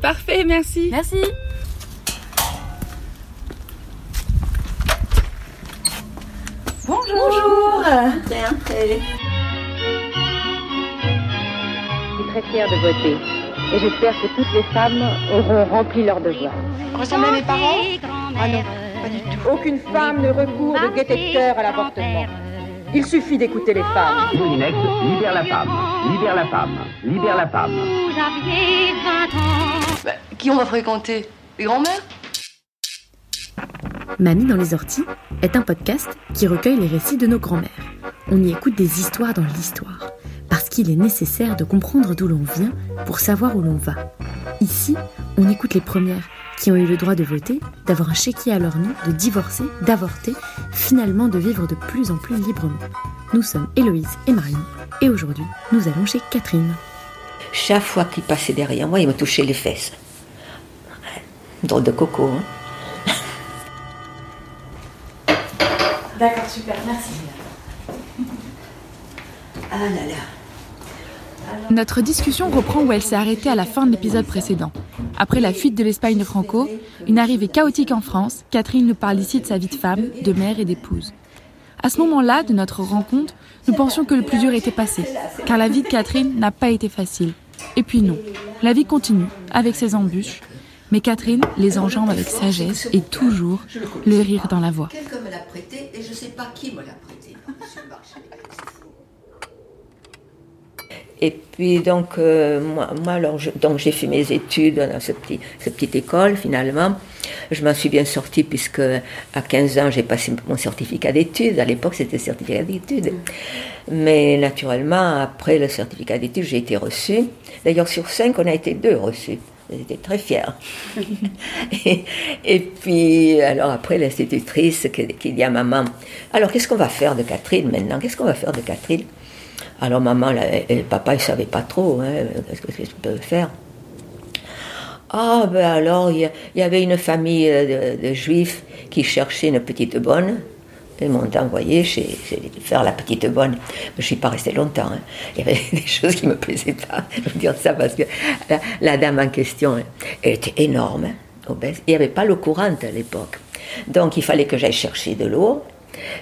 Parfait, merci. Merci. Bonjour. Tiens, allez. Je suis très fière de voter et j'espère que toutes les femmes auront rempli leur devoir. Ressemblez à mes parents? Ah non, pas du tout. Aucune femme ne recourt de cœur à l'avortement. Il suffit d'écouter les femmes. Moulinex, libère la femme, libère la femme, libère la femme. Bah, qui on va fréquenter? Les grands-mères? Mamie dans les orties est un podcast qui recueille les récits de nos grands-mères. On y écoute des histoires dans l'histoire, parce qu'il est nécessaire de comprendre d'où l'on vient pour savoir où l'on va. Ici, on écoute les premières qui ont eu le droit de voter, d'avoir un chéquier à leur nom, de divorcer, d'avorter, finalement de vivre de plus en plus librement. Nous sommes Héloïse et Marion, et aujourd'hui, nous allons chez Catherine. Chaque fois qu'il passait derrière moi, il me touchait les fesses. Drôle de coco, hein D'accord, super, merci. Ah là là. Notre discussion reprend où elle s'est arrêtée à la fin de l'épisode précédent. Après la fuite de l'Espagne de Franco, une arrivée chaotique en France, Catherine nous parle ici de sa vie de femme, de mère et d'épouse. À ce moment-là de notre rencontre, nous pensions que le plus dur était passé, car la vie de Catherine n'a pas été facile. Et puis non, la vie continue, avec ses embûches, mais Catherine les enjambe avec sagesse et toujours le rire dans la voix. Quelqu'un me l'a prêté et je ne sais pas qui me l'a prêté. Et puis donc, euh, moi, moi, alors, je- donc j'ai fait mes études dans ce petit, cette petite école finalement. Je m'en suis bien sortie puisque à 15 ans j'ai passé mon certificat d'études. À l'époque c'était certificat d'études. Mais naturellement, après le certificat d'études, j'ai été reçue. D'ailleurs, sur cinq, on a été deux reçus. J'étais très fière. et, et puis, alors après, l'institutrice qui, qui dit à maman Alors, qu'est-ce qu'on va faire de Catherine maintenant? Qu'est-ce qu'on va faire de Catherine? Alors, maman et papa, ils ne savaient pas trop. hein, qu'est-ce que- qu'est-ce qu'on peut faire Ah, ben alors, il y, avait une famille euh, de, juifs qui cherchait une petite bonne. Ils m'ont envoyé faire la petite bonne. Je ne suis pas restée longtemps. hein. Il y avait des choses qui ne me plaisaient pas. Je veux dire ça parce que la, dame en question, hein, était énorme, hein, obèse. Il n'y avait pas l'eau courante à l'époque. Donc il fallait que j'aille chercher de l'eau,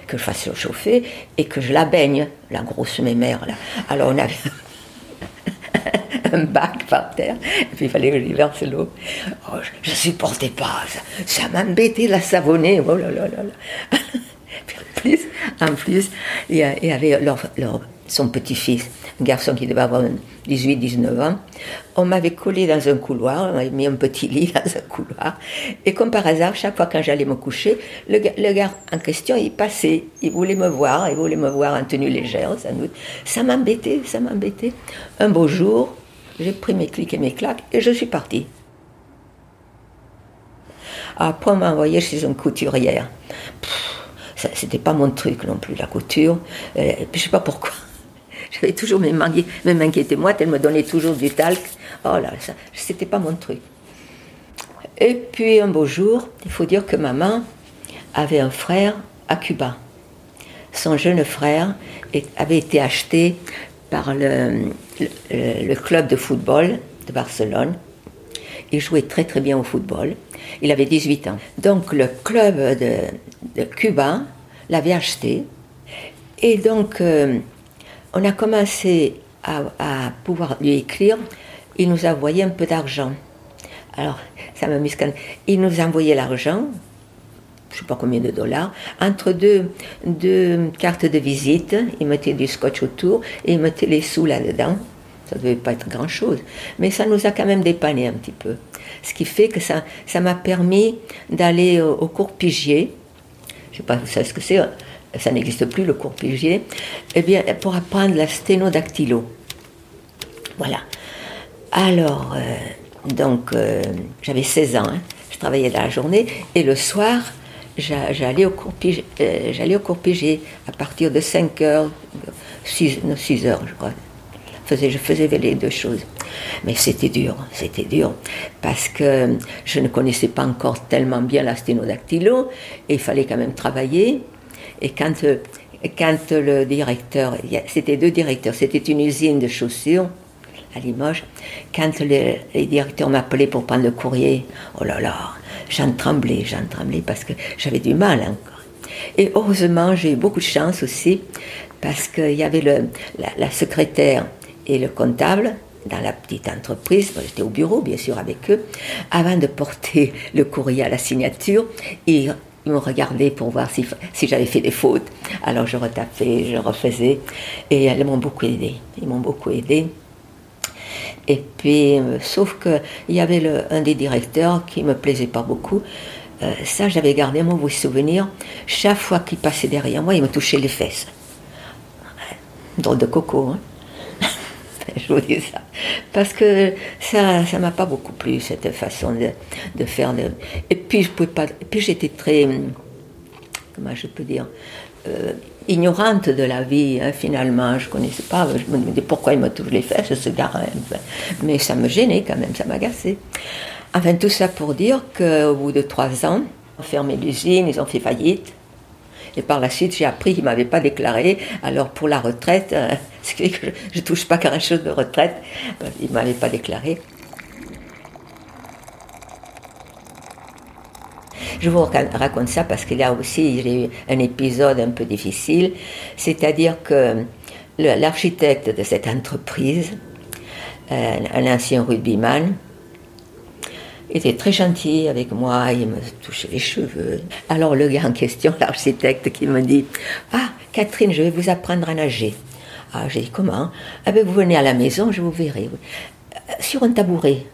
que je fasse chauffer et que je la baigne, la grosse mémère. Là. Alors on avait un bac par terre, et puis il fallait que je lui verse l'eau. Je ne supportais pas, ça, ça m'embêtait la savonner, oh là là là là. En plus, en plus, il y avait leur- leur- son petit-fils, un garçon qui devait avoir 18-19 ans. On m'avait collé dans un couloir, on m'avait mis un petit lit dans un couloir. Et comme par hasard, chaque fois quand j'allais me coucher, le, le gars en question, il passait, il voulait me voir, il voulait me voir en tenue légère, sans doute. Ça m'embêtait, ça m'embêtait. Un beau jour, j'ai pris mes clics et mes claques et je suis partie. Après, on m'a envoyé chez une couturière. Pff, C'était pas mon truc non plus, la couture. Euh, je sais pas pourquoi. J'avais toujours mes même inquiété moi, elle me donnait toujours du talc. Oh là, ça, c'était pas mon truc. Et puis un beau jour, il faut dire que maman avait un frère à Cuba. Son jeune frère avait été acheté par le, club de football de Barcelone. Il jouait très très bien au football. Il avait 18 ans. Donc le club de, de Cuba l'avait acheté. Et donc euh, on a commencé à, pouvoir lui écrire. Il nous a envoyé un peu d'argent. Alors ça m'amuse quand il nous a envoyé l'argent, je ne sais pas combien de dollars, entre deux, deux cartes de visite. Il mettait du scotch autour et il mettait les sous là-dedans. Ça ne devait pas être grand-chose, mais ça nous a quand même dépanné un petit peu. Ce qui fait que ça m'a permis d'aller au, au cours Pigier. Je ne sais pas, vous savez ce que c'est, ça n'existe plus le cours Pigier. Eh bien, pour apprendre la sténodactylo. Voilà. Alors, euh, donc, euh, j'avais 16 ans, hein. je travaillais dans la journée, et le soir, j'a- j'allais au cours euh, j'allais au à partir de 5 heures, 6, 6 heures, je crois. Je faisais les deux choses. Mais c'était dur, c'était dur, parce que je ne connaissais pas encore tellement bien la sténodactylo, et il fallait quand même travailler. Et quand, euh, quand le directeur, c'était deux directeurs, c'était une usine de chaussures, à Limoges, quand les, directeurs m'appelaient pour prendre le courrier, oh là là, j'en tremblais, j'en tremblais parce que j'avais du mal encore. Et heureusement, j'ai eu beaucoup de chance aussi parce qu'il y avait la, la secrétaire et le comptable dans la petite entreprise, j'étais au bureau bien sûr avec eux, avant de porter le courrier à la signature, ils me regardaient pour voir si, si j'avais fait des fautes. Alors je retapais, je refaisais, et elles m'ont beaucoup aidé. Ils m'ont beaucoup aidé. Et puis, euh, sauf qu'il y avait un des directeurs qui me plaisait pas beaucoup. Euh, ça, j'avais gardé mon beau souvenir. Chaque fois qu'il passait derrière moi, il me touchait les fesses. Drôle de coco, hein je vous dis ça. Parce que ça ça m'a pas beaucoup plu, cette façon de, faire. Et puis, je pouvais pas. Et puis, j'étais très. Comment je peux dire euh, ignorante de la vie, hein, finalement. Je connaissais pas. Je me demandais pourquoi il me touche les fesses, ce garin. Mais ça me gênait quand même, ça m'agaçait. Enfin, tout ça pour dire qu'au bout de trois ans, ils ont fermé l'usine, ils ont fait faillite. Et par la suite, j'ai appris qu'ils ne m'avaient pas déclaré. Alors pour la retraite, euh, que je ne touche pas grand-chose de retraite, euh, ils ne m'avaient pas déclaré. Je vous raconte ça parce qu'il y a aussi j'ai eu un épisode un peu difficile, c'est-à-dire que l'architecte de cette entreprise, euh, un ancien rugbyman, était très gentil avec moi, il me touchait les cheveux. Alors le gars en question, l'architecte, qui me dit Ah, Catherine, je vais vous apprendre à nager. Ah, j'ai dit Comment? Ah, ben vous venez à la maison, je vous verrai. Euh, Sur un tabouret.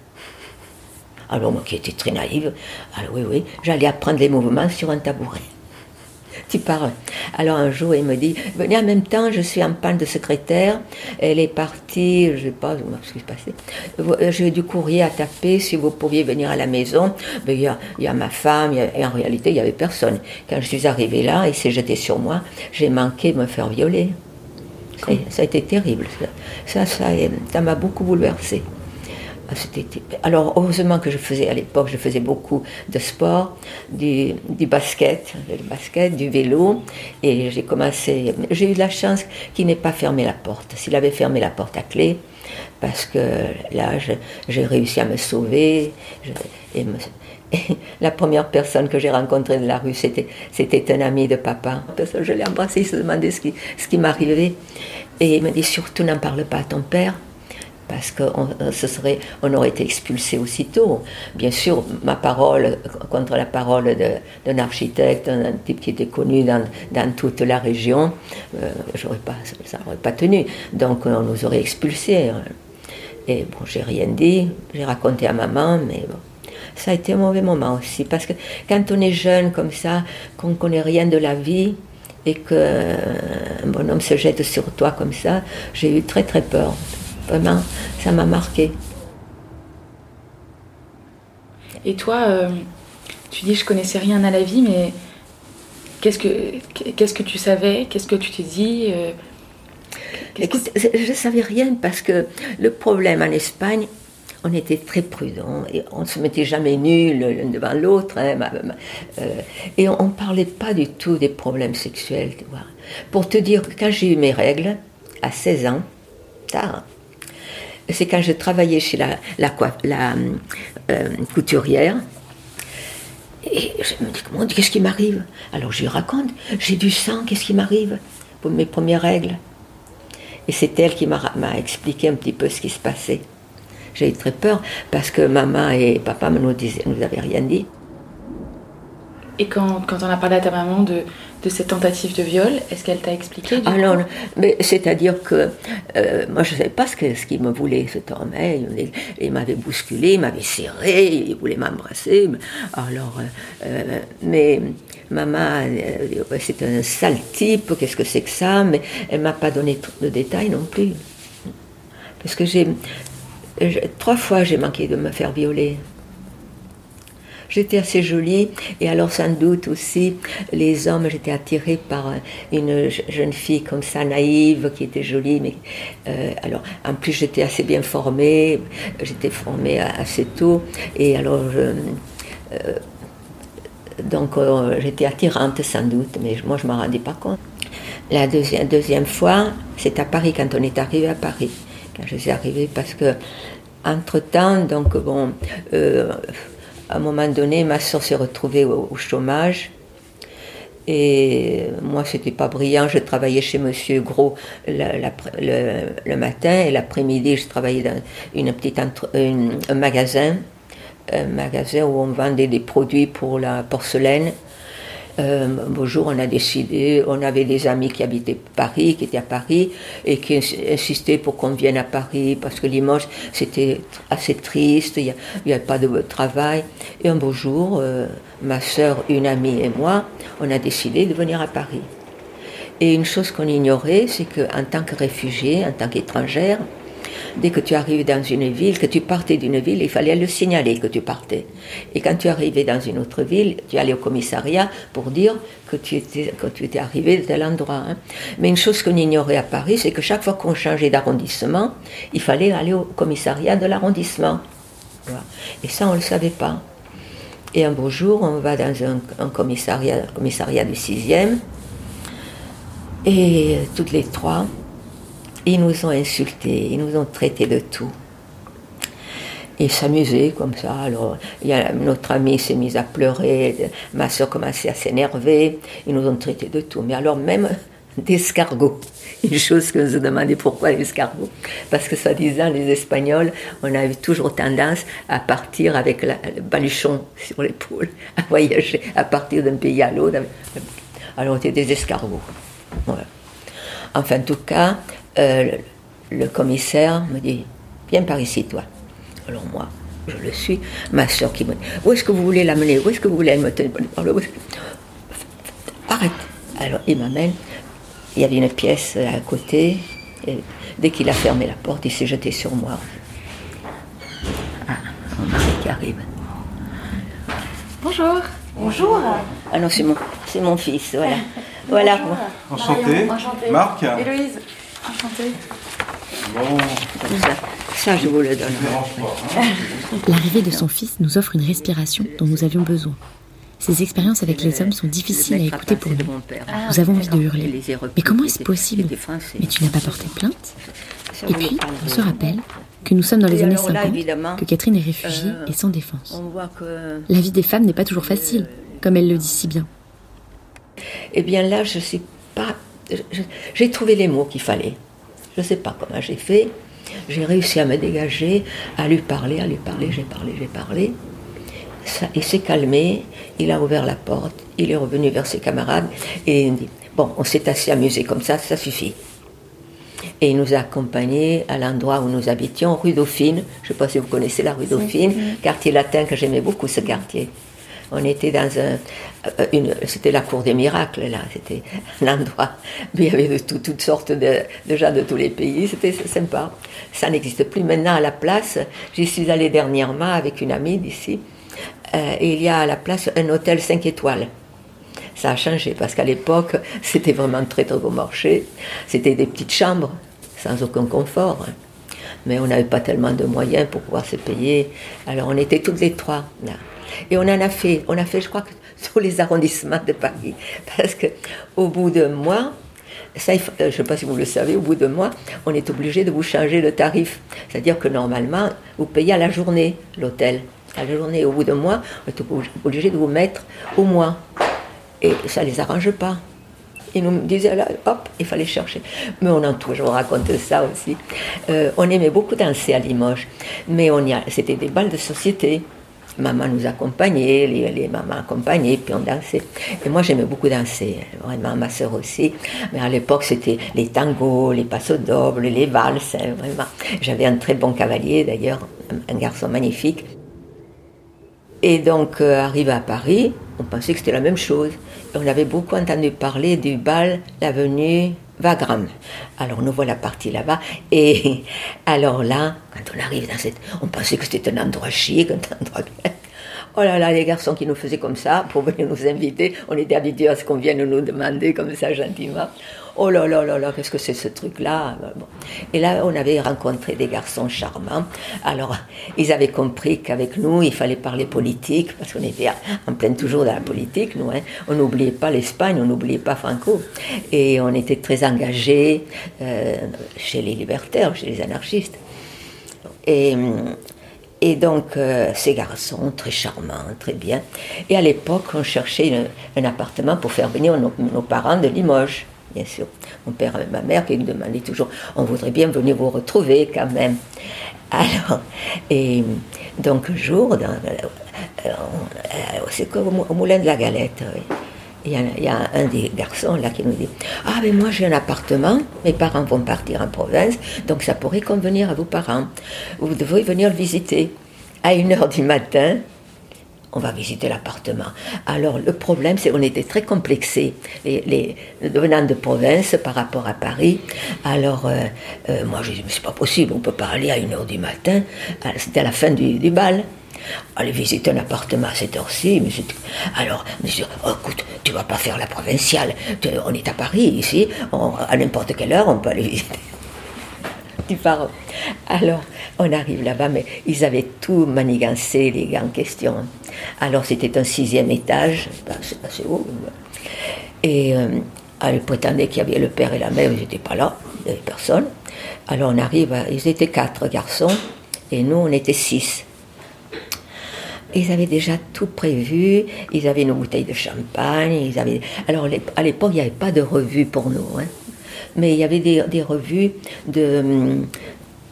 Alors moi qui étais très naïve, alors oui, oui, j'allais apprendre les mouvements sur un tabouret. Tu parles. Alors un jour, il me dit, venez en même temps, je suis en panne de secrétaire. Elle est partie, je ne sais pas ce qui s'est passé. Euh, J'ai du courrier à taper, si vous pouviez venir à la maison. Ben, Il y, a, il y a ma femme, et en réalité, il n'y avait personne. Quand je suis arrivée là, il s'est jeté sur moi, j'ai manqué de me faire violer. Ça, ça a été terrible. Ça, ça m'a beaucoup bouleversée. Ah, Alors, heureusement que je faisais, à l'époque, je faisais beaucoup de sport, du, basket, du basket, du vélo, et j'ai commencé, j'ai eu la chance qu'il n'ait pas fermé la porte. S'il avait fermé la porte à clé, parce que là, j'ai réussi à me sauver, je- et, la première personne que j'ai rencontrée de la rue, c'était, c'était un ami de papa. Je l'ai embrassé, il se demandait ce qui, ce qui m'arrivait, et il me dit, surtout n'en parle pas à ton père, parce qu'on ce serait, on aurait été expulsé aussitôt. Bien sûr, ma parole contre la parole d'un architecte, un type qui était connu dans, toute la région, euh, pas, ça n'aurait pas tenu. Donc on nous aurait expulsés. Et bon, j'ai rien dit, j'ai raconté à maman, mais bon. Ça a été un mauvais moment aussi, parce que quand on est jeune comme ça, qu'on ne connaît rien de la vie, et qu'un bonhomme se jette sur toi comme ça, j'ai eu très très peur. Vraiment, ça m'a marqué. Et toi, euh, tu dis je connaissais rien à la vie, mais qu'est-ce que qu'est-ce que tu savais? Qu'est-ce que tu t'es dit euh, que- je ne savais rien parce que le problème en Espagne, on était très prudents et on ne se mettait jamais nul l'un devant l'autre. hein, euh, et on ne parlait pas du tout des problèmes sexuels. Tu vois. Pour te dire que quand j'ai eu mes règles, à 16 ans, tard, c'est quand je travaillais chez la, euh, couturière. Et je me dis, comment, qu'est-ce qui m'arrive? Alors je lui raconte, j'ai du sang, qu'est-ce qui m'arrive? Pour mes premières règles Et c'est elle qui m'a expliqué un petit peu ce qui se passait. J'ai eu très peur parce que maman et papa ne nous, nous avaient rien dit. Et quand, quand on a parlé à ta maman de, de cette tentative de viol, est-ce qu'elle t'a expliqué du non, mais c'est-à-dire que euh, moi je ne savais pas ce qu'il me voulait cet homme. hein. Il, il m'avait bousculé, il m'avait serré, il voulait m'embrasser. Alors, euh, euh, mais maman, c'est un sale type, qu'est-ce que c'est que ça Mais elle m'a pas donné de détails non plus. Parce que j'ai trois fois j'ai manqué de me faire violer. J'étais assez jolie et alors sans doute aussi les hommes, j'étais attirée par une je- jeune fille comme ça naïve qui était jolie mais euh, alors en plus j'étais assez bien formée, j'étais formée assez tôt et alors euh, donc euh, j'étais attirante sans doute mais moi je m'en rendais pas compte. La deuxième, fois, c'est à Paris quand on est arrivé à Paris. quand je suis arrivée, parce que entre-temps, donc bon, euh, à un moment donné, ma soeur s'est retrouvée au, chômage. Et moi, c'était pas brillant. Je travaillais chez Monsieur Gros le, matin et l'après-midi, je travaillais dans une petite entre- un magasin, un magasin où on vendait des produits pour la porcelaine. Euh, un beau jour, on a décidé, on avait des amis qui habitaient Paris, qui étaient à Paris, et qui ins- insistaient pour qu'on vienne à Paris, parce que Limoges, c'était assez triste, il n'y avait pas de travail. Et un beau jour, euh, ma soeur, une amie et moi, on a décidé de venir à Paris. Et une chose qu'on ignorait, c'est qu'en tant que réfugié, en tant qu'étrangère, dès que tu arrives dans une ville, que tu partais d'une ville, il fallait le signaler que tu partais. Et quand tu arrivais dans une autre ville, tu allais au commissariat pour dire que tu étais, tu étais arrivé de tel endroit. hein. Mais une chose qu'on ignorait à Paris, c'est que chaque fois qu'on changeait d'arrondissement, il fallait aller au commissariat de l'arrondissement. Et ça, on ne le savait pas. Et un beau jour, on va dans un, commissariat, commissariat du 6e, et toutes les trois, ils nous ont insultés, ils nous ont traités de tout. Ils s'amusaient comme ça. Alors, notre ami s'est mise à pleurer, ma soeur commençait à s'énerver. Ils nous ont traités de tout. Mais alors, même d'escargots. Une chose que je demandais pourquoi l'escargot. Parce que, soi-disant, les Espagnols, on avait toujours tendance à partir avec le baluchon sur l'épaule, à voyager, à partir d'un pays à l'autre. Alors, on était des escargots. Enfin, en tout cas, euh, le, le commissaire me dit Viens par ici, toi. Alors, moi, je le suis. Ma soeur qui me dit Où est-ce que vous voulez l'amener? Où est-ce que vous voulez? Elle me tenir par le Arrête Alors, il m'amène. Il y avait une pièce à côté. Et dès qu'il a fermé la porte, il s'est jeté sur moi. Ah, mon mari qui arrive. Bonjour. Bonjour. Ah non, c'est mon, c'est mon fils, voilà. Voilà. Enchanté. Marc Héloïse. Enchantée. Bon, Comme ça, ça, je vous le donne. dérange pas. hein. L'arrivée de son fils nous offre une respiration dont nous avions besoin. Ces expériences avec les hommes sont difficiles à écouter pour nous. Nous avons envie de hurler. Mais comment est-ce possible Mais tu n'as pas porté plainte Et puis, on se rappelle que nous sommes dans les années alors là, 50, évidemment, que Catherine est réfugiée euh, et sans défense. La vie des femmes n'est pas toujours facile, comme elle le dit si bien. Eh bien là, je sais pas. J'ai trouvé les mots qu'il fallait. Je ne sais pas comment j'ai fait. J'ai réussi à me dégager, à lui parler, à lui parler, j'ai parlé, j'ai parlé. Ça, il s'est calmé, il a ouvert la porte, il est revenu vers ses camarades et il dit Bon, on s'est assez amusé comme ça, ça suffit. Et il nous a accompagnés à l'endroit où nous habitions, rue Dauphine. Je ne sais pas si vous connaissez la rue Dauphine, quartier latin que j'aimais beaucoup ce quartier. On était dans un, euh, c'était la cour des miracles là, c'était un endroit où il y avait de tout- toutes sortes de, gens de tous les pays, c'était sympa. Ça n'existe plus maintenant à la place. J'y suis allée dernièrement avec une amie d'ici. Euh, et il y a à la place un hôtel 5 étoiles. Ça a changé parce qu'à l'époque, c'était vraiment très très bon marché. C'était des petites chambres sans aucun confort. Mais on n'avait pas tellement de moyens pour pouvoir se payer. Alors on était toutes les trois là. Et on en a fait, on a fait, je crois que tous les arrondissements de Paris. Parce que au bout d'un mois, ça, euh, je ne sais pas si vous le savez, au bout d'un mois, on est obligé de vous changer le tarif. C'est-à-dire que normalement, vous payez à la journée l'hôtel. À la journée, au bout d'un mois, on est oblig- obligé de vous mettre au mois. Et ça ne les arrange pas. Ils nous disaient, là, hop, il fallait chercher. Mais on a toujours raconté ça aussi. Euh, on aimait beaucoup danser à Limoges, mais c'était des balles de société. Maman nous accompagnait, les, mamans accompagnaient, puis on dansait. Et moi, j'aimais beaucoup danser, vraiment, ma soeur aussi. Mais à l'époque, c'était les tangos, les passos dobles, les valses, hein, vraiment. J'avais un très bon cavalier, d'ailleurs, un- garçon magnifique. Et donc, euh, arrivé à Paris, on pensait que c'était la même chose. Et on avait beaucoup entendu parler du bal, l'avenue Wagram. Alors, nous voilà partis là-bas. Et alors là, quand on arrive dans cette. On pensait que c'était un endroit chic, un endroit. Oh là là, les garçons qui nous faisaient comme ça pour venir nous inviter, on était habitués à ce qu'on vienne nous demander comme ça gentiment. Oh là là là là, qu'est-ce que c'est ce truc-là? Bon. Et là, on avait rencontré des garçons charmants. Alors, ils avaient compris qu'avec nous, il fallait parler politique, parce qu'on était en pleine toujours dans la politique, nous. Hein. On n'oubliait pas l'Espagne, on n'oubliait pas Franco. Et on était très engagés euh, chez les libertaires, chez les anarchistes. Et, donc, euh, ces garçons, très charmants, très bien. Et à l'époque, on cherchait un appartement pour faire venir nos parents de Limoges bien sûr. Mon père et ma mère qui me demandaient toujours, on voudrait bien venir vous retrouver quand même. Alors, et donc un jour, dans, euh, c'est comme au Moulin de la Galette, il y, a, il y, un des garçons là qui nous dit Ah, mais moi j'ai un appartement, mes parents vont partir en province, donc ça pourrait convenir à vos parents. Vous devriez venir le visiter. À une heure du matin, on va visiter l'appartement. Alors le problème, c'est qu'on était très complexés, les, les, de province par rapport à Paris. Alors euh, euh, moi, je dis, mais c'est pas possible, on peut pas aller à une heure du matin. Ah, c'était à la fin du, bal. Aller visiter un appartement à cette heure-ci, alors, monsieur, oh, écoute, tu vas pas faire la provinciale, on est à Paris ici, à n'importe quelle heure on peut aller visiter. Pars. Alors, on arrive là-bas, mais ils avaient tout manigancé, les gars en question. Alors, c'était un sixième étage, c'est assez haut. Et euh, elle prétendait qu'il y avait le père et la mère, ils n'étaient pas là, il n'y avait personne. Alors, on arrive, ils étaient quatre garçons, et nous, on était six. Ils avaient déjà tout prévu, ils avaient nos bouteilles de champagne, ils avaient... Alors, à l'époque, il n'y avait pas de revue pour nous. Hein mais il y avait des, revues de,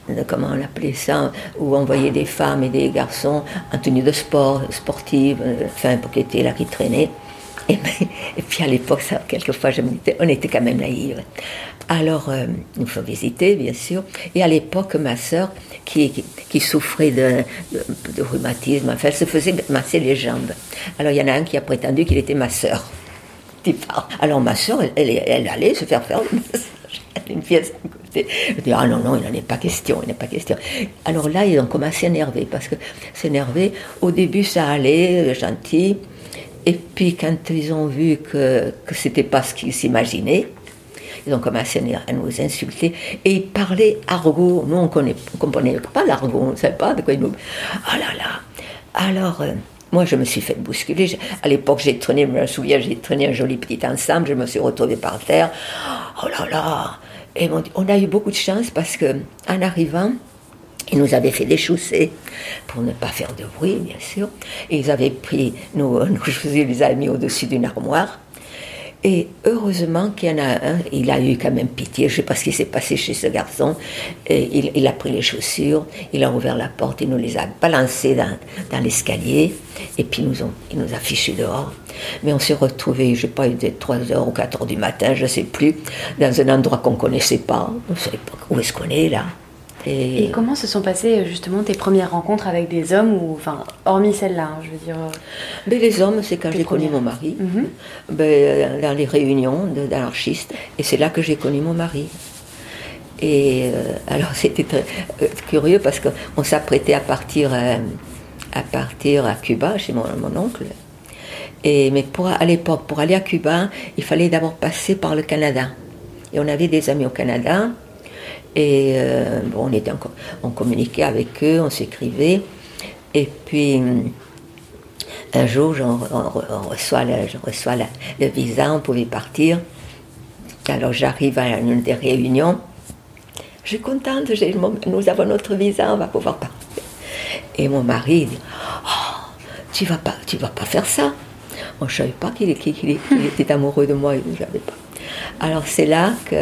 de, comment on appelait ça, où on voyait des femmes et des garçons en tenue de sport, sportive, enfin, pour qu'ils étaient là, qui traînaient. Et, et, puis à l'époque, ça, quelquefois, on était quand même naïfs. Alors, euh, nous faut visiter, bien sûr. Et à l'époque, ma sœur, qui, qui, qui, souffrait de, rhumatisme, enfin, elle se faisait masser les jambes. Alors, il y en a un qui a prétendu qu'il était ma sœur. Alors, ma sœur, elle, elle, allait se faire faire. Une pièce à côté. Je dis, ah non, non, il n'en est pas question, il n'est pas question. Alors là, ils ont commencé à s'énerver, parce que s'énerver, au début, ça allait, gentil. Et puis, quand ils ont vu que, que c'était pas ce qu'ils s'imaginaient, ils ont commencé à nous insulter et ils parlaient argot. Nous, on ne comprenait pas l'argot, on ne savait pas de quoi ils nous. Ah là là Alors, euh, moi, je me suis fait bousculer. À l'époque, j'ai traîné, je me souviens, j'ai traîné un joli petit ensemble, je me suis retrouvée par terre. Oh là là Et on a eu beaucoup de chance parce que en arrivant, ils nous avaient fait des chaussées pour ne pas faire de bruit, bien sûr. Ils avaient pris nos, nos chaussées, ils les avaient mis au-dessus d'une armoire. Et heureusement qu'il y en a un, il a eu quand même pitié, je ne sais pas ce qui s'est passé chez ce garçon, il, a pris les chaussures, il a ouvert la porte, il nous les a balancées dans, l'escalier, et puis nous ont, il nous a fichus dehors. Mais on s'est retrouvés, je ne sais pas, il était 3h ou 4h du matin, je ne sais plus, dans un endroit qu'on ne connaissait pas, on ne savait pas où est-ce qu'on est là. Et... et... comment se sont passées justement tes premières rencontres avec des hommes, ou enfin hormis celle-là, hein, je veux dire. Mais les hommes, c'est quand j'ai connu mon mari, mm -hmm. ben, dans les réunions d'anarchistes, et c'est là que j'ai connu mon mari. Et euh, alors c'était très euh, curieux parce qu'on s'apprêtait à partir euh, à partir à Cuba chez mon, mon oncle. Et mais pour à l'époque, pour aller à Cuba, il fallait d'abord passer par le Canada. Et on avait des amis au Canada. Et euh, bon, on, était en, on communiquait avec eux, on s'écrivait. Et puis, un jour, on, on je reçois le visa, on pouvait partir. Alors, j'arrive à une des réunions. Je suis contente, nous avons notre visa, on va pouvoir partir. Et mon mari dit oh, Tu vas vas pas faire ça. Moi, je ne savais pas qu'il qu qu était amoureux de moi, savais pas. Alors, c'est là que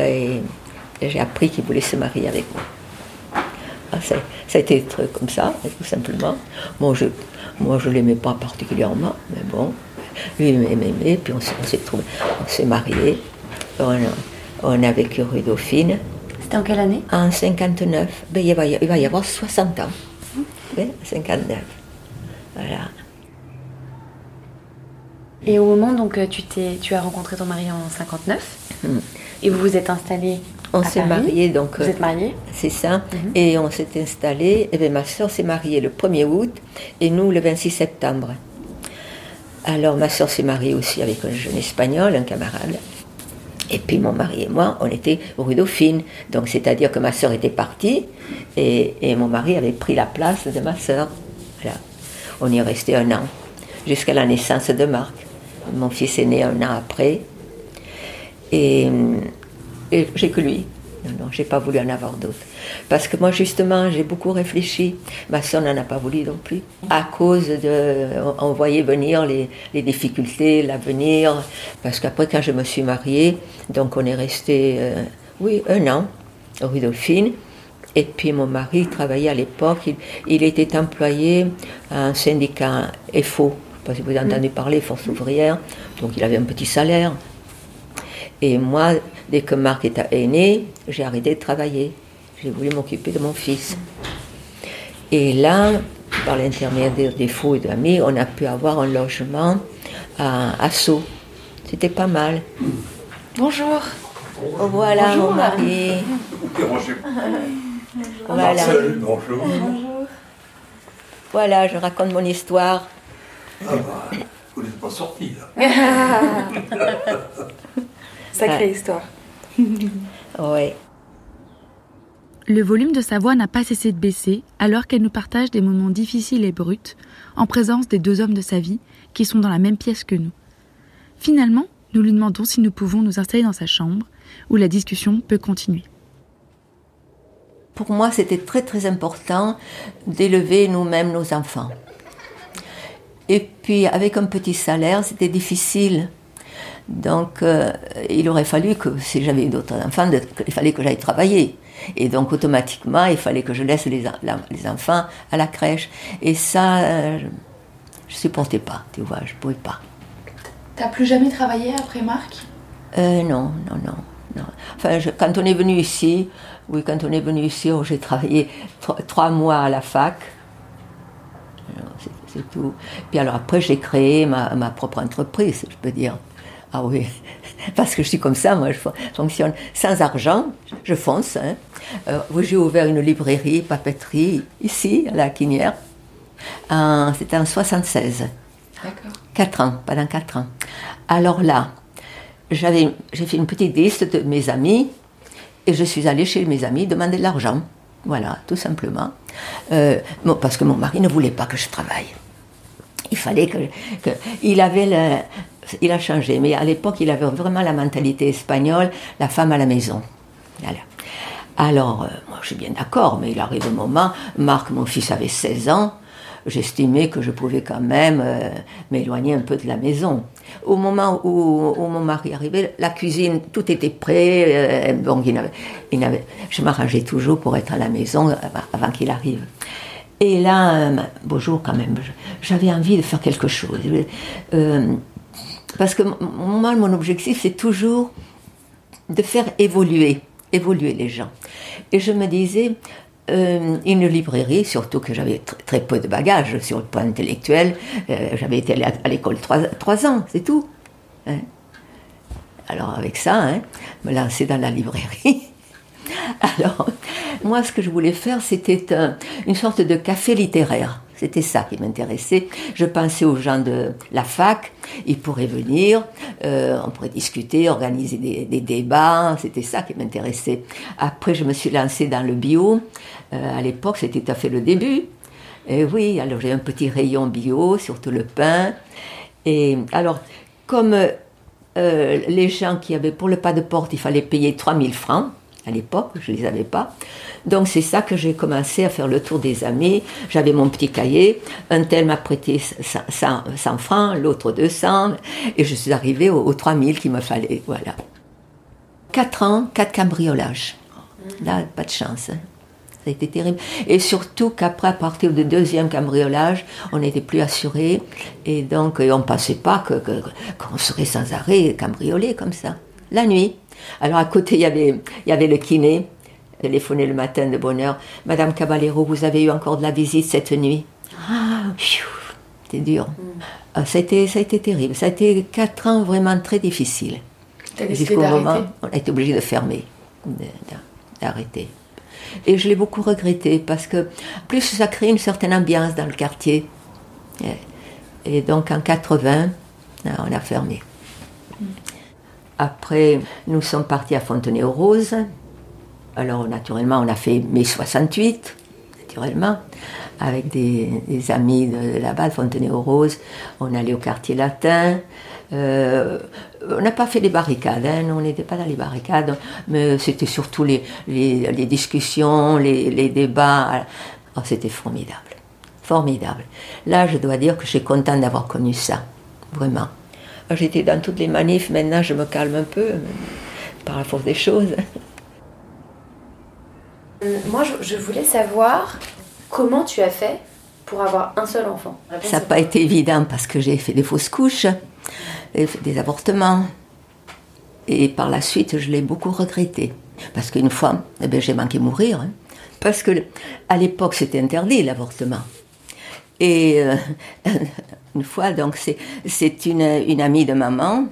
j'ai appris qu'il voulait se marier avec moi. Ah, ça, ça, a été comme ça, tout simplement. Moi, je moi, je l'aimais pas particulièrement, mais bon, lui, il m'aimait, puis on s'est trouvé, on s'est mariés, on, on, a vécu rue Dauphine. C'était en quelle année? En 59. Ben, il, va y, il va y avoir 60 ans. Mmh. Oui, 59. Voilà. Et au moment, donc, tu, tu as rencontré ton mari en 59, mmh. et vous vous êtes installés on s'est mariés, donc. Vous êtes mariés C'est ça. Mm -hmm. Et on s'est installé. Et bien, ma soeur s'est mariée le 1er août et nous le 26 septembre. Alors ma soeur s'est mariée aussi avec un jeune espagnol, un camarade. Et puis mon mari et moi, on était rue Dauphine. Donc c'est-à-dire que ma soeur était partie et, et, mon mari avait pris la place de ma soeur. Voilà. On y est resté un an, jusqu'à la naissance de Marc. Mon fils est né un an après. Et, et j'ai que lui. Non, non, j'ai pas voulu en avoir d'autres. Parce que moi, justement, j'ai beaucoup réfléchi. Ma soeur n'en a pas voulu non plus. À cause de. On voyait venir les, les difficultés, l'avenir. Parce qu'après, quand je me suis mariée, donc on est resté, euh, oui, un an, rue Dauphine. Et puis mon mari travaillait à l'époque, il, il, était employé à un syndicat FO, je ne sais pas si vous avez entendu parler, Force ouvrière, donc il avait un petit salaire. Et moi, dès que Marc est né, j'ai arrêté de travailler. J'ai voulu m'occuper de mon fils. Et là, par l'intermédiaire des faux et d'amis, on a pu avoir un logement à, à Sceaux. C'était pas mal. Bonjour. Oh, voilà Bonjour. mon mari. Voilà. Bonjour. Voilà, je raconte mon histoire. Ah bah, vous n'êtes pas sorti là. Sacrée Ah. histoire. Ouais. Le volume de sa voix n'a pas cessé de baisser alors qu'elle nous partage des moments difficiles et bruts en présence des deux hommes de sa vie qui sont dans la même pièce que nous. Finalement, nous lui demandons si nous pouvons nous installer dans sa chambre où la discussion peut continuer. Pour moi, c'était très très important d'élever nous-mêmes nos enfants. Et puis, avec un petit salaire, c'était difficile. Donc, euh, il aurait fallu que, si j'avais eu d'autres enfants, de- il fallait que j'aille travailler. Et donc, automatiquement, il fallait que je laisse les, en- la- les enfants à la crèche. Et ça, euh, je ne supportais pas, tu vois, je ne pouvais pas. T'as plus jamais travaillé après Marc? Euh, non, non, non. non. Enfin, je- quand on est venu ici, oui, quand on est venu ici, oh, j'ai travaillé tro- trois mois à la fac. Alors, c'est- C'est tout. Puis alors après, j'ai créé ma, ma propre entreprise, je peux dire. Ah oui, parce que je suis comme ça, moi, je fon- fonctionne sans argent, je fonce. Hein. Euh, j'ai ouvert une librairie, papeterie, ici, à la Quinière. C'était en 76. D'accord. Quatre ans, pendant quatre ans. Alors là, j'ai fait une petite liste de mes amis et je suis allée chez mes amis demander de l'argent. Voilà, tout simplement. Euh, bon, parce que mon mari ne voulait pas que je travaille. Il fallait que, que- il avait le, il a changé, mais à l'époque il avait vraiment la mentalité espagnole, la femme à la maison. Alors, euh, moi je suis bien d'accord, mais il arrive un moment, Marc, mon fils avait 16 ans, j'estimais que je pouvais quand même euh, m'éloigner un peu de la maison. Au moment où, où mon mari arrivait, la cuisine, tout était prêt, euh, donc il n'avait- il n'avait- je m'arrangeais toujours pour être à la maison avant, qu'il arrive. Et là, euh, beau jour quand même, j'avais envie de faire quelque chose. Parce que moi, mon objectif, c'est toujours de faire évoluer, évoluer les gens. Et je me disais, euh, une librairie, surtout que j'avais tr- très peu de bagages sur le plan intellectuel, euh, j'avais été à, l'école trois, ans, c'est tout. hein. Alors avec ça, hein, me lancer dans la librairie. Alors, moi, ce que je voulais faire, c'était un- une sorte de café littéraire. C'était ça qui m'intéressait. Je pensais aux gens de la fac, ils pourraient venir, euh, on pourrait discuter, organiser des, débats, c'était ça qui m'intéressait. Après, je me suis lancée dans le bio. Euh, à l'époque, c'était tout à fait le début. Et oui, alors j'ai un petit rayon bio, surtout le pain. Et alors, comme euh, les gens qui avaient pour le pas de porte, il fallait payer 3000 francs à l'époque, je ne les avais pas. Donc c'est ça que j'ai commencé à faire le tour des amis. J'avais mon petit cahier, un tel m'a prêté 100, 100 100 francs, l'autre 200, et je suis arrivée aux, aux 3000 qu'il me fallait. Voilà. 4 ans, 4 cambriolages. Là, pas de chance. hein. Ça a été terrible. Et surtout qu'après, à partir du deuxième cambriolage, on n'était plus assuré. Et donc, on ne pensait pas qu'on serait sans arrêt cambriolé comme ça. La nuit. Alors, à côté, il y avait, il y avait le kiné. Téléphoné le matin de bonne heure. Madame Caballero, vous avez eu encore de la visite cette nuit? Ah, pfiou, c'était dur. Ah, ça, a été, ça a été terrible. Ça a été quatre ans vraiment très difficiles. Jusqu'au moment on a été obligé de fermer, d'arrêter. Et je l'ai beaucoup regretté parce que, plus, ça crée une certaine ambiance dans le quartier. Et donc en 80, on a fermé. Après, nous sommes partis à Fontenay-aux-Roses. Alors, naturellement, on a fait mai 68, naturellement, avec des, des amis de là-bas, de Fontenay-aux-Roses. On allait au quartier latin. Euh, on n'a pas fait les barricades, hein, on n'était pas dans les barricades, mais c'était surtout les, discussions, les, les débats. Oh, c'était formidable, formidable. Là, je dois dire que je suis contente d'avoir connu ça, vraiment. J'étais dans toutes les manifs, maintenant je me calme un peu par la force des choses. Moi, je, voulais savoir comment tu as fait pour avoir un seul enfant. Ça n'a pas été évident parce que j'ai fait des fausses couches, des avortements. Et par la suite, je l'ai beaucoup regretté. Parce qu'une fois, eh ben, j'ai manqué mourir. hein. Parce que à l'époque, c'était interdit l'avortement. Et euh, une fois, donc, c'est, une, amie de maman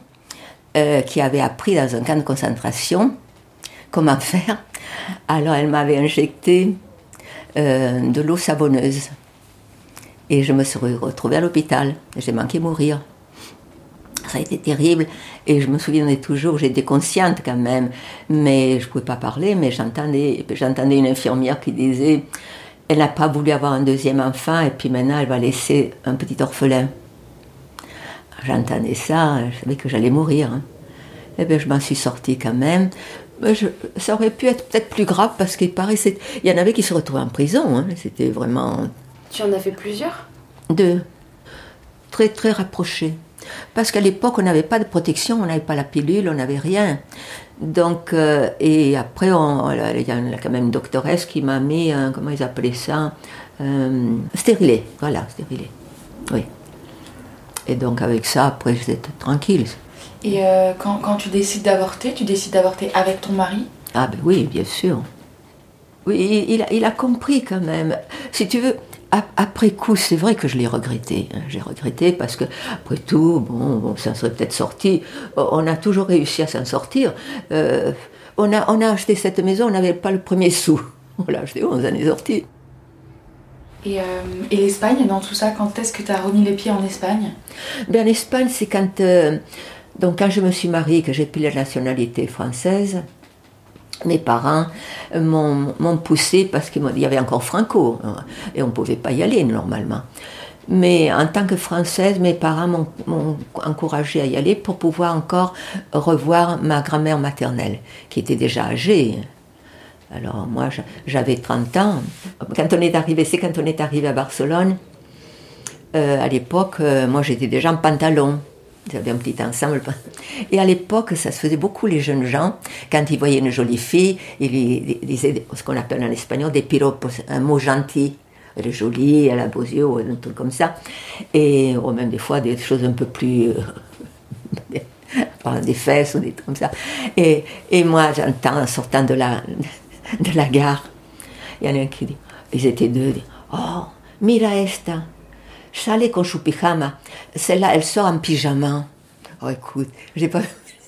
euh, qui avait appris dans un camp de concentration comment faire. Alors, elle m'avait injecté euh, de l'eau savonneuse. Et je me suis retrouvée à l'hôpital. J'ai manqué mourir. Ça a été terrible. Et je me souviendrai toujours, j'étais consciente quand même, mais je ne pouvais pas parler, mais j'entendais une infirmière qui disait elle n'a pas voulu avoir un deuxième enfant, et puis maintenant elle va laisser un petit orphelin. J'entendais ça, je savais que j'allais mourir. hein. Eh bien, je m'en suis sortie quand même. Mais je- ça aurait pu être peut-être plus grave parce qu'il paraissait. Il y en avait qui se retrouvaient en prison. hein. C'était vraiment Tu en as fait plusieurs? Deux, très très rapprochés. Parce qu'à l'époque, on n'avait pas de protection, on n'avait pas la pilule, on n'avait rien. Donc, euh, et après, on- il y a quand même une doctoresse qui m'a mis, un- comment ils appelaient ça euh, Stérilé, voilà, stérilé. Oui. Et donc, avec ça, après, j'étais tranquille. Et euh, quand, quand tu décides d'avorter, tu décides d'avorter avec ton mari? Ah ben oui, bien sûr. Oui, il, il a, il a compris quand même. Si tu veux, après coup, c'est vrai que je l'ai regretté. hein. J'ai regretté parce que, après tout, bon, bon, ça serait peut-être sorti. On a toujours réussi à s'en sortir. Euh, on, a, on a acheté cette maison, on n'avait pas le premier sou. On l'a acheté, on s'en est sorti. Et, euh, et l'Espagne, dans tout ça, quand est-ce que tu as remis les pieds en Espagne? Ben, en Espagne, c'est quand, euh, donc quand je me suis mariée, que j'ai pris la nationalité française, mes parents euh, m'ont poussé parce qu'il y avait encore Franco hein, et on ne pouvait pas y aller normalement. Mais en tant que Française, mes parents m'ont- encouragée à y aller pour pouvoir encore revoir ma grand-mère maternelle, qui était déjà âgée. Alors moi, j'a- j'avais 30 ans. Quand on est arrivé, c'est quand on est arrivé à Barcelone, euh, à l'époque, euh, moi j'étais déjà en pantalon. J'avais un petit ensemble. Et à l'époque, ça se faisait beaucoup les jeunes gens. Quand ils voyaient une jolie fille, ils disaient ce qu'on appelle en espagnol des piropos, un mot gentil. Elle est jolie, elle a beaux yeux, ou un truc comme ça. Et ou même des fois des choses un peu plus. euh, des fesses ou des trucs comme ça. Et, et moi, j'entends en sortant de la, de la gare, il y en a un qui dit, ils étaient deux, ils disent, oh, mira esta, sale con su pijama. Celle-là, elle sort en pyjama. Oh, écoute, j'ai pas.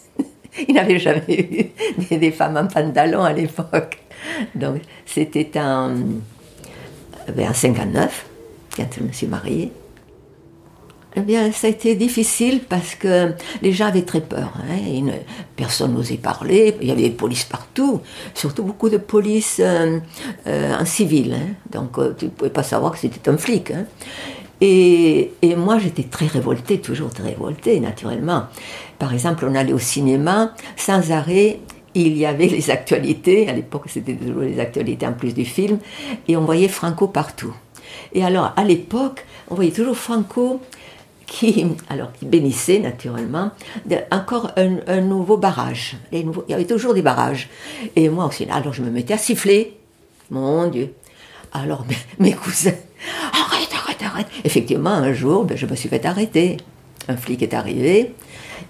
Il n'avait jamais eu des, femmes en pantalon à l'époque. Donc, c'était en, ben, en 59, quand je me suis mariée. Eh bien, ça a été difficile parce que les gens avaient très peur. hein. Personne n'osait parler. Il y avait des polices partout, surtout beaucoup de police euh, euh, en civil. hein. Donc, euh, tu ne pouvais pas savoir que c'était un flic. hein. Et, moi, j'étais très révoltée, toujours très révoltée, naturellement. Par exemple, on allait au cinéma, sans arrêt, il y avait les actualités. À l'époque, c'était toujours les actualités en plus du film. Et on voyait Franco partout. Et alors, à l'époque, on voyait toujours Franco qui, alors, qui bénissait naturellement encore un, nouveau barrage. Il y avait toujours des barrages. Et moi aussi, alors je me mettais à siffler. Mon Dieu. Alors mes, mes cousins, arrête, Effectivement, un jour, ben, je me suis fait arrêter. Un flic est arrivé.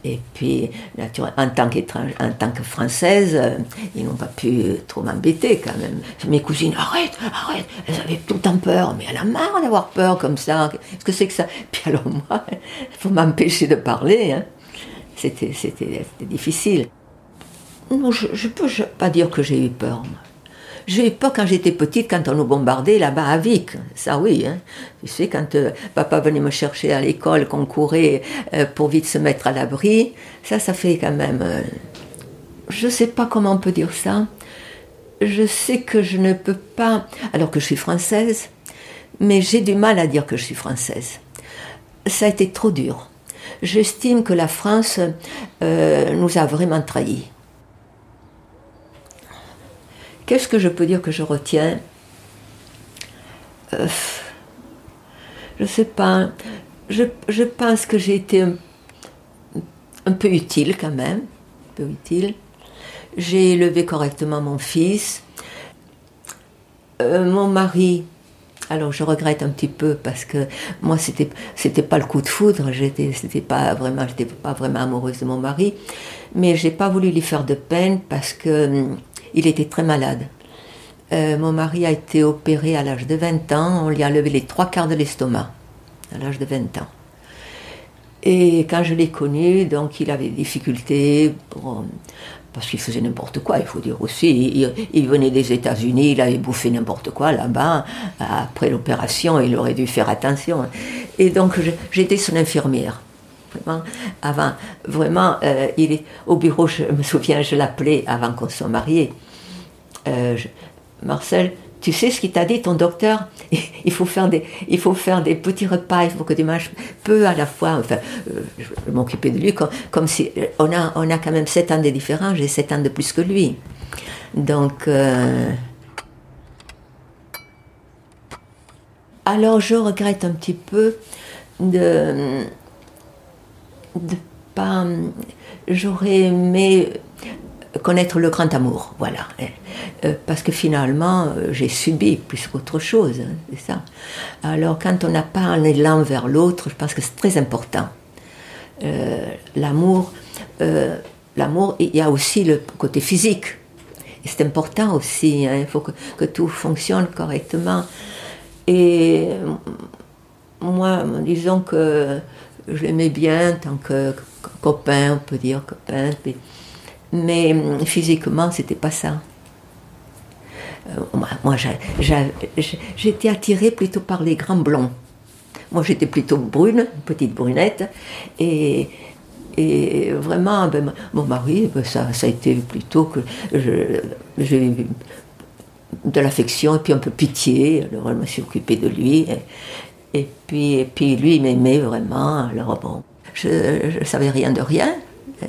Et puis, en tant, en tant que française, euh, ils n'ont pas pu trop m'embêter quand même. Mes cousines, arrête, arrête, elles avaient tout le temps peur, mais elle a marre d'avoir peur comme ça. Qu'est-ce que c'est que ça? Puis alors moi, il faut m'empêcher de parler. hein. C'était, difficile. Non, je ne peux pas dire que j'ai eu peur. moi. J'ai peur quand j'étais petite, quand on nous bombardait là-bas à Vic. Ça, oui. Hein. Tu sais, quand euh, papa venait me chercher à l'école, qu'on courait euh, pour vite se mettre à l'abri, ça, ça fait quand même. euh, je sais pas comment on peut dire ça. Je sais que je ne peux pas. Alors que je suis française, mais j'ai du mal à dire que je suis française. Ça a été trop dur. J'estime que la France euh, nous a vraiment trahis. Qu'est-ce que je peux dire que je retiens Euh, Je sais pas. Je, je pense que j'ai été un, peu utile quand même. Peu utile. J'ai élevé correctement mon fils. Euh, mon mari, alors je regrette un petit peu parce que moi c'était c'était pas le coup de foudre, j'étais c'était pas vraiment j'étais pas vraiment amoureuse de mon mari, mais j'ai pas voulu lui faire de peine parce que hum, il était très malade. Euh, mon mari a été opéré à l'âge de 20 ans, on lui a levé les trois quarts de l'estomac à l'âge de 20 ans. Et quand je l'ai connu, donc il avait des difficultés parce qu'il faisait n'importe quoi, il faut dire aussi. Il, venait des États-Unis, il avait bouffé n'importe quoi là-bas. Après l'opération, il aurait dû faire attention. Et donc j'étais son infirmière. Avant, vraiment, euh, il est au bureau, je me souviens, je l'appelais avant qu'on soit mariés. Euh, Marcel, tu sais ce qu'il t'a dit ton docteur? Il faut faire des, il faut faire des petits repas, il faut que tu manges peu à la fois. Enfin, euh, je m'occuper de lui comme, si on a, on a quand même 7 ans de différence. J'ai 7 ans de plus que lui. Donc, euh, alors je regrette un petit peu de, de pas. J'aurais aimé connaître le grand amour, voilà. Euh, parce que finalement, euh, j'ai subi plus qu'autre chose, hein, c'est ça. Alors, quand on n'a pas un élan vers l'autre, je pense que c'est très important. Euh, l'amour, euh, l'amour, il y a aussi le côté physique. Et c'est important aussi, hein, il faut que, que tout fonctionne correctement. Et euh, moi, disons que je l'aimais bien en tant que copain, on peut dire copain, mais, hum, physiquement, c'était pas ça. Euh, moi, j'étais attirée plutôt par les grands blonds. Moi, j'étais plutôt brune, petite brunette, et, vraiment, ben, mon mari, ben, ça, ça a été plutôt que j'ai eu de l'affection et puis un peu pitié. Alors, je me suis occupée de lui. Et, et puis, et puis lui, il m'aimait vraiment. Alors, bon, je ne savais rien de rien.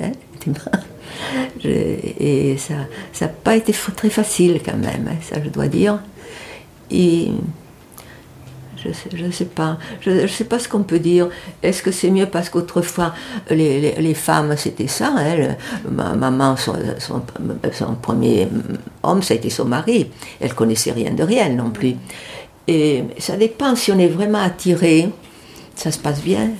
hein, et ça n'a pas été très facile quand même, hein, ça je dois dire. Et je ne sais, pas, je, je sais pas ce qu'on peut dire. Est-ce que c'est mieux parce qu'autrefois les, femmes c'était ça, hein, ma maman, son, son- son premier homme, ça a été son mari. Elle connaissait rien de rien non plus. Et ça dépend si on est vraiment attiré, ça se passe bien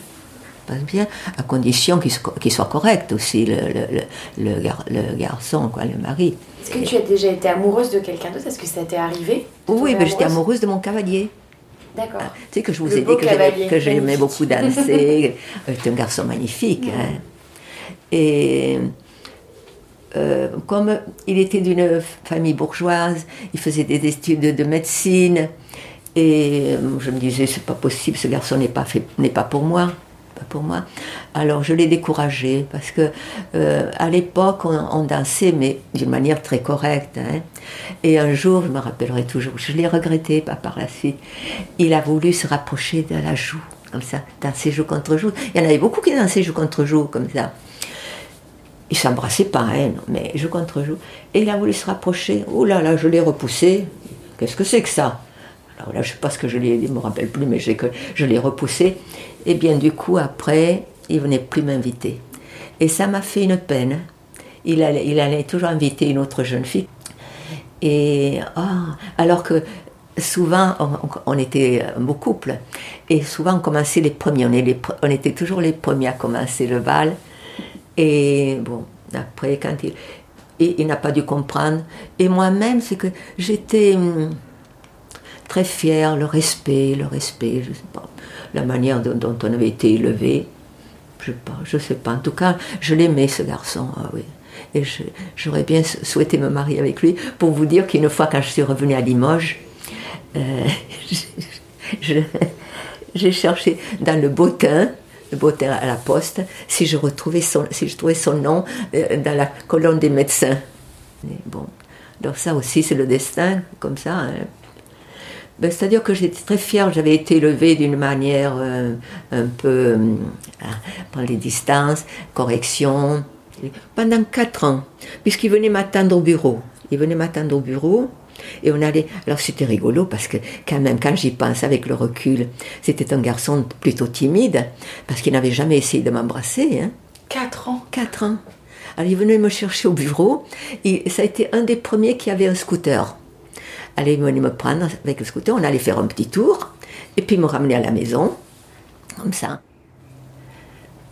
passe bien, à condition qu'il soit, soit correct aussi, le, le, le, le gar- le garçon, quoi, le mari. Est-ce que tu as déjà été amoureuse de quelqu'un d'autre? Est-ce que ça t'est arrivé? Oui, mais j'étais amoureuse? de mon cavalier. D'accord. Tu sais que je vous ai dit que j'aimais, beaucoup danser. C'est un garçon magnifique. hein. Et euh, comme il était d'une famille bourgeoise, il faisait des études de médecine. Et euh, je me disais, c'est pas possible, ce garçon n'est pas, fait, n'est pas pour moi. Pas pour moi. Alors je l'ai découragé parce que euh, à l'époque on, dansait mais d'une manière très correcte. hein. Et un jour, je me rappellerai toujours, je l'ai regretté pas par la suite. Il a voulu se rapprocher de la joue comme ça, danser joue contre joue. Il y en avait beaucoup qui dansaient joue contre joue comme ça. Ils s'embrassaient pas, hein, mais joue contre joue. Et il a voulu se rapprocher. Oh là là, je l'ai repoussé. Qu'est-ce que c'est que ça? Alors là, je sais pas ce que je l'ai, je me rappelle plus, mais que je l'ai repoussé. Et bien du coup, après, il venait plus m'inviter. Et ça m'a fait une peine. Il allait, toujours inviter une autre jeune fille. Et ah, alors que souvent, on, était un beau couple. Et souvent, on commençait les premiers. On, était toujours les premiers à commencer le bal. Et bon, après, quand il, il n'a pas dû comprendre. Et moi-même, c'est que j'étais hum, très fière, le respect, le respect, je sais pas, la manière dont, on avait été élevé. Je sais pas, je sais pas. En tout cas, je l'aimais ce garçon, ah oui. Et j'aurais bien souhaité me marier avec lui pour vous dire qu'une fois, quand je suis revenue à Limoges, euh, j'ai cherché dans le bottin, le bottin à la poste, si je retrouvais son, si je trouvais son nom euh, dans la colonne des médecins. Bon, donc ça aussi, c'est le destin, comme ça. hein. Ben, C'est-à-dire que j'étais très fière, j'avais été élevée d'une manière euh, un peu euh, à prendre les distances, correction, pendant quatre ans, puisqu'il venait m'attendre au bureau. Il venait m'attendre au bureau et on allait. Alors c'était rigolo parce que, quand même, quand j'y pense avec le recul, c'était un garçon plutôt timide parce qu'il n'avait jamais essayé de m'embrasser. Hein. Quatre ans. Quatre ans. Alors il venait me chercher au bureau et ça a été un des premiers qui avait un scooter. Allez, il venait me prendre avec le scooter, on allait faire un petit tour et puis me ramener à la maison, comme ça.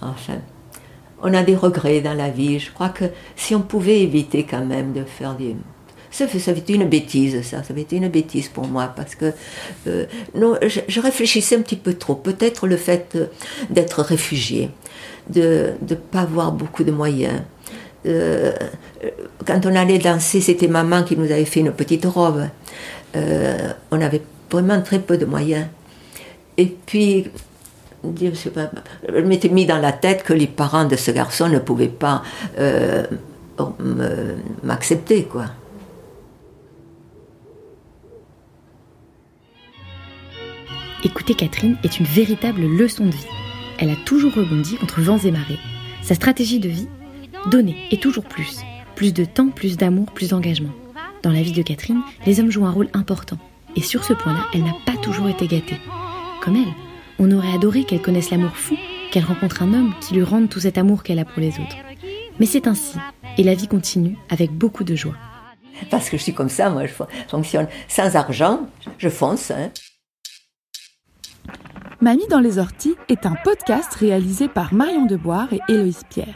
Enfin, on a des regrets dans la vie. Je crois que si on pouvait éviter quand même de faire des... Ça fait, ça fait une bêtise, ça. Ça avait été une bêtise pour moi parce que euh, non, je, je réfléchissais un petit peu trop. Peut-être le fait euh, d'être réfugié, de ne pas avoir beaucoup de moyens. Euh, quand on allait danser, c'était maman qui nous avait fait une petite robe. Euh, on avait vraiment très peu de moyens. Et puis, je m'étais mis dans la tête que les parents de ce garçon ne pouvaient pas euh, m'accepter, quoi. Écouter Catherine est une véritable leçon de vie. Elle a toujours rebondi contre vents et marées. Sa stratégie de vie Donner et toujours plus. Plus de temps, plus d'amour, plus d'engagement. Dans la vie de Catherine, les hommes jouent un rôle important. Et sur ce point-là, elle n'a pas toujours été gâtée. Comme elle, on aurait adoré qu'elle connaisse l'amour fou, qu'elle rencontre un homme qui lui rende tout cet amour qu'elle a pour les autres. Mais c'est ainsi, et la vie continue avec beaucoup de joie. Parce que je suis comme ça, moi, je fon- fonctionne sans argent, je fonce. Hein. Mamie dans les orties est un podcast réalisé par Marion Deboire et Héloïse Pierre.